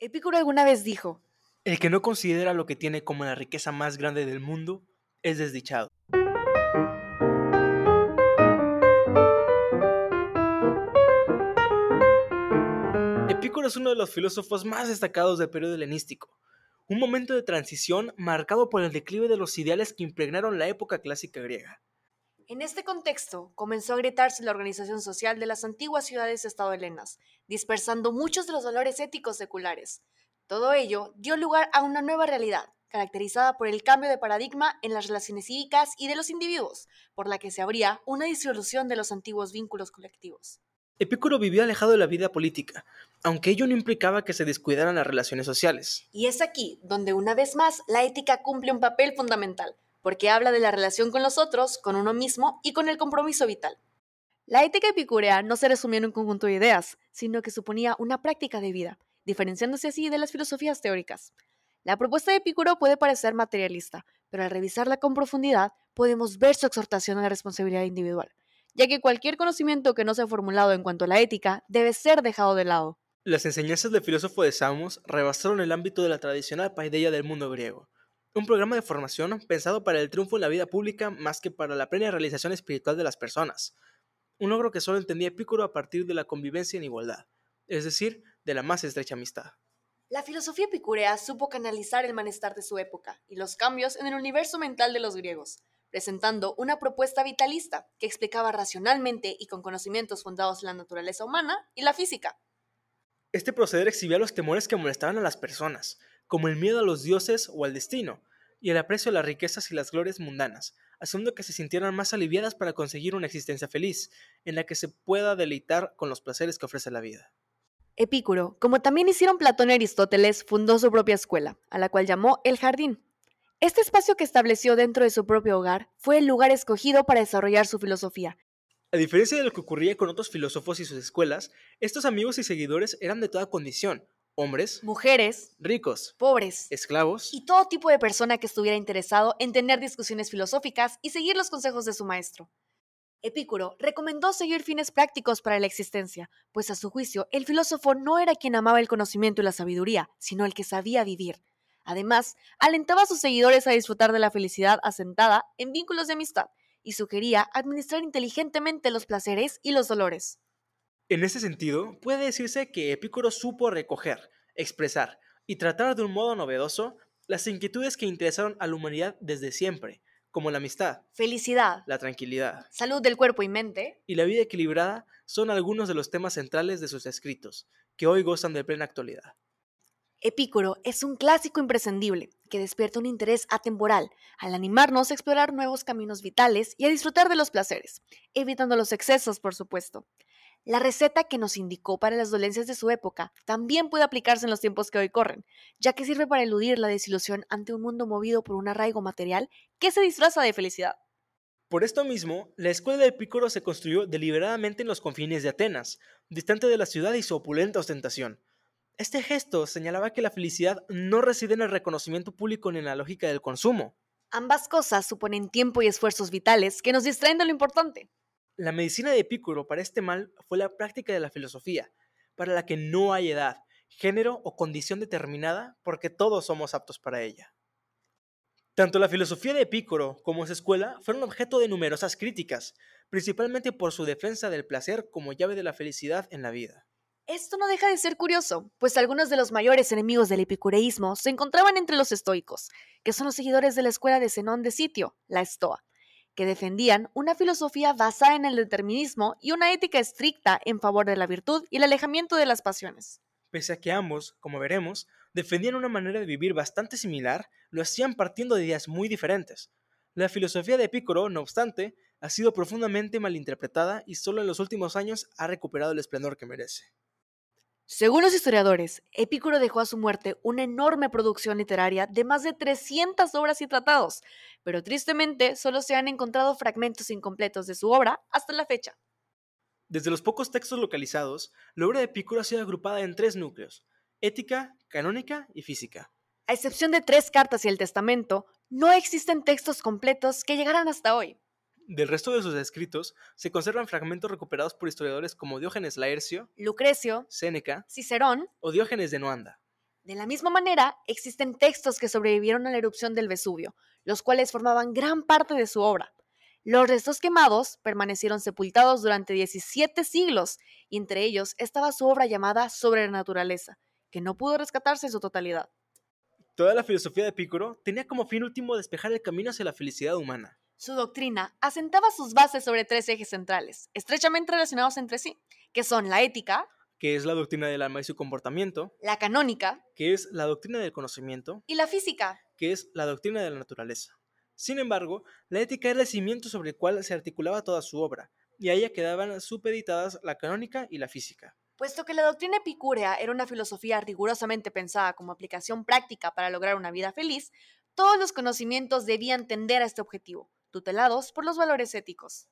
Epicuro alguna vez dijo, El que no considera lo que tiene como la riqueza más grande del mundo es desdichado. Epicuro es uno de los filósofos más destacados del periodo helenístico, un momento de transición marcado por el declive de los ideales que impregnaron la época clásica griega. En este contexto, comenzó a gritarse la organización social de las antiguas ciudades estado-helenas, dispersando muchos de los valores éticos seculares. Todo ello dio lugar a una nueva realidad, caracterizada por el cambio de paradigma en las relaciones cívicas y de los individuos, por la que se abría una disolución de los antiguos vínculos colectivos. Epicuro vivió alejado de la vida política, aunque ello no implicaba que se descuidaran las relaciones sociales. Y es aquí donde una vez más la ética cumple un papel fundamental, porque habla de la relación con los otros, con uno mismo y con el compromiso vital. La ética epicúrea no se resumía en un conjunto de ideas, sino que suponía una práctica de vida, diferenciándose así de las filosofías teóricas. La propuesta de Epicuro puede parecer materialista, pero al revisarla con profundidad podemos ver su exhortación a la responsabilidad individual, ya que cualquier conocimiento que no sea formulado en cuanto a la ética debe ser dejado de lado. Las enseñanzas del filósofo de Samos rebasaron el ámbito de la tradicional paideia del mundo griego, un programa de formación pensado para el triunfo en la vida pública más que para la plena realización espiritual de las personas, un logro que solo entendía Epicuro a partir de la convivencia en igualdad, es decir, de la más estrecha amistad. La filosofía epicúrea supo canalizar el malestar de su época y los cambios en el universo mental de los griegos, presentando una propuesta vitalista que explicaba racionalmente y con conocimientos fundados en la naturaleza humana y la física. Este proceder exhibía los temores que molestaban a las personas, como el miedo a los dioses o al destino, y el aprecio a las riquezas y las glorias mundanas, haciendo que se sintieran más aliviadas para conseguir una existencia feliz, en la que se pueda deleitar con los placeres que ofrece la vida. Epicuro, como también hicieron Platón y Aristóteles, fundó su propia escuela, a la cual llamó el jardín. Este espacio que estableció dentro de su propio hogar fue el lugar escogido para desarrollar su filosofía. A diferencia de lo que ocurría con otros filósofos y sus escuelas, estos amigos y seguidores eran de toda condición, hombres, mujeres, ricos, pobres, esclavos y todo tipo de persona que estuviera interesado en tener discusiones filosóficas y seguir los consejos de su maestro. Epicuro recomendó seguir fines prácticos para la existencia, pues a su juicio el filósofo no era quien amaba el conocimiento y la sabiduría, sino el que sabía vivir. Además, alentaba a sus seguidores a disfrutar de la felicidad asentada en vínculos de amistad y sugería administrar inteligentemente los placeres y los dolores. En ese sentido, puede decirse que Epicuro supo recoger, expresar y tratar de un modo novedoso las inquietudes que interesaron a la humanidad desde siempre, como la amistad, felicidad, la tranquilidad, salud del cuerpo y mente, y la vida equilibrada son algunos de los temas centrales de sus escritos, que hoy gozan de plena actualidad. Epicuro es un clásico imprescindible que despierta un interés atemporal al animarnos a explorar nuevos caminos vitales y a disfrutar de los placeres, evitando los excesos, por supuesto. La receta que nos indicó para las dolencias de su época también puede aplicarse en los tiempos que hoy corren, ya que sirve para eludir la desilusión ante un mundo movido por un arraigo material que se disfraza de felicidad. Por esto mismo, la escuela de Epicuro se construyó deliberadamente en los confines de Atenas, distante de la ciudad y su opulenta ostentación. Este gesto señalaba que la felicidad no reside en el reconocimiento público ni en la lógica del consumo. Ambas cosas suponen tiempo y esfuerzos vitales que nos distraen de lo importante. La medicina de Epicuro para este mal fue la práctica de la filosofía, para la que no hay edad, género o condición determinada, porque todos somos aptos para ella. Tanto la filosofía de Epicuro como su escuela fueron objeto de numerosas críticas, principalmente por su defensa del placer como llave de la felicidad en la vida. Esto no deja de ser curioso, pues algunos de los mayores enemigos del epicureísmo se encontraban entre los estoicos, que son los seguidores de la escuela de Zenón de Sitio, la Estoa que defendían una filosofía basada en el determinismo y una ética estricta en favor de la virtud y el alejamiento de las pasiones. Pese a que ambos, como veremos, defendían una manera de vivir bastante similar, lo hacían partiendo de ideas muy diferentes. La filosofía de Epicuro, no obstante, ha sido profundamente malinterpretada y solo en los últimos años ha recuperado el esplendor que merece. Según los historiadores, Epicuro dejó a su muerte una enorme producción literaria de más de 300 obras y tratados, pero tristemente solo se han encontrado fragmentos incompletos de su obra hasta la fecha. Desde los pocos textos localizados, la obra de Epicuro ha sido agrupada en tres núcleos, ética, canónica y física. A excepción de tres cartas y el testamento, no existen textos completos que llegaran hasta hoy. Del resto de sus escritos se conservan fragmentos recuperados por historiadores como Diógenes Laercio, Lucrecio, Séneca, Cicerón o Diógenes de Noanda. De la misma manera, existen textos que sobrevivieron a la erupción del Vesubio, los cuales formaban gran parte de su obra. Los restos quemados permanecieron sepultados durante 17 siglos, y entre ellos estaba su obra llamada Sobre la Naturaleza, que no pudo rescatarse en su totalidad. Toda la filosofía de Epicuro tenía como fin último despejar el camino hacia la felicidad humana. Su doctrina asentaba sus bases sobre tres ejes centrales, estrechamente relacionados entre sí, que son la ética, que es la doctrina del alma y su comportamiento, la canónica, que es la doctrina del conocimiento, y la física, que es la doctrina de la naturaleza. Sin embargo, la ética era el cimiento sobre el cual se articulaba toda su obra, y a ella quedaban supeditadas la canónica y la física. Puesto que la doctrina epicúrea era una filosofía rigurosamente pensada como aplicación práctica para lograr una vida feliz, todos los conocimientos debían tender a este objetivo, tutelados por los valores éticos.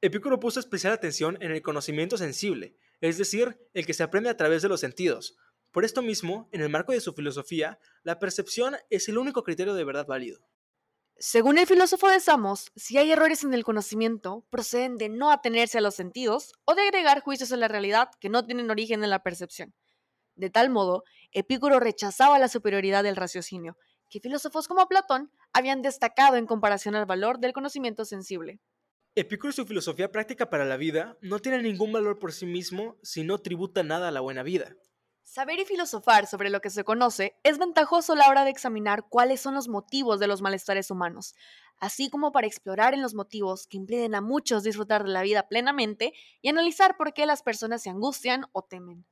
Epicuro puso especial atención en el conocimiento sensible, es decir, el que se aprende a través de los sentidos. Por esto mismo, en el marco de su filosofía, la percepción es el único criterio de verdad válido. Según el filósofo de Samos, si hay errores en el conocimiento, proceden de no atenerse a los sentidos o de agregar juicios a la realidad que no tienen origen en la percepción. De tal modo, Epicuro rechazaba la superioridad del raciocinio, que filósofos como Platón habían destacado en comparación al valor del conocimiento sensible. Epicuro y su filosofía práctica para la vida no tiene ningún valor por sí mismo si no tributa nada a la buena vida. Saber y filosofar sobre lo que se conoce es ventajoso a la hora de examinar cuáles son los motivos de los malestares humanos, así como para explorar en los motivos que impiden a muchos disfrutar de la vida plenamente y analizar por qué las personas se angustian o temen.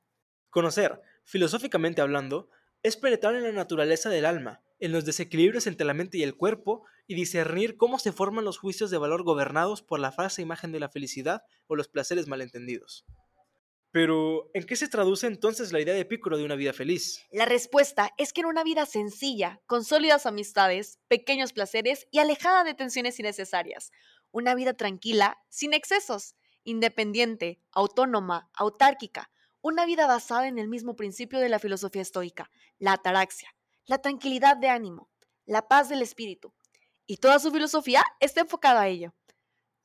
Conocer, filosóficamente hablando, es penetrar en la naturaleza del alma, en los desequilibrios entre la mente y el cuerpo, y discernir cómo se forman los juicios de valor gobernados por la falsa imagen de la felicidad o los placeres malentendidos. Pero, ¿en qué se traduce entonces la idea de Epicuro de una vida feliz? La respuesta es que en una vida sencilla, con sólidas amistades, pequeños placeres y alejada de tensiones innecesarias. Una vida tranquila, sin excesos, independiente, autónoma, autárquica. Una vida basada en el mismo principio de la filosofía estoica, la ataraxia, la tranquilidad de ánimo, la paz del espíritu. Y toda su filosofía está enfocada a ello.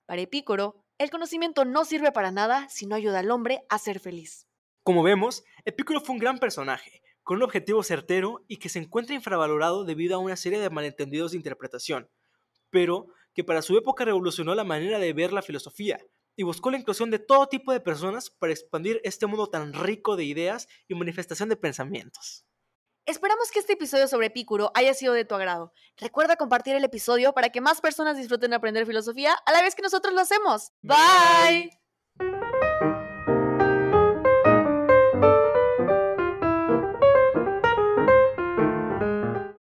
Para Epicuro, el conocimiento no sirve para nada si no ayuda al hombre a ser feliz. Como vemos, Epicuro fue un gran personaje, con un objetivo certero y que se encuentra infravalorado debido a una serie de malentendidos de interpretación, pero que para su época revolucionó la manera de ver la filosofía y buscó la inclusión de todo tipo de personas para expandir este mundo tan rico de ideas y manifestación de pensamientos. Esperamos que este episodio sobre Epicuro haya sido de tu agrado. Recuerda compartir el episodio para que más personas disfruten de aprender filosofía a la vez que nosotros lo hacemos. Bye.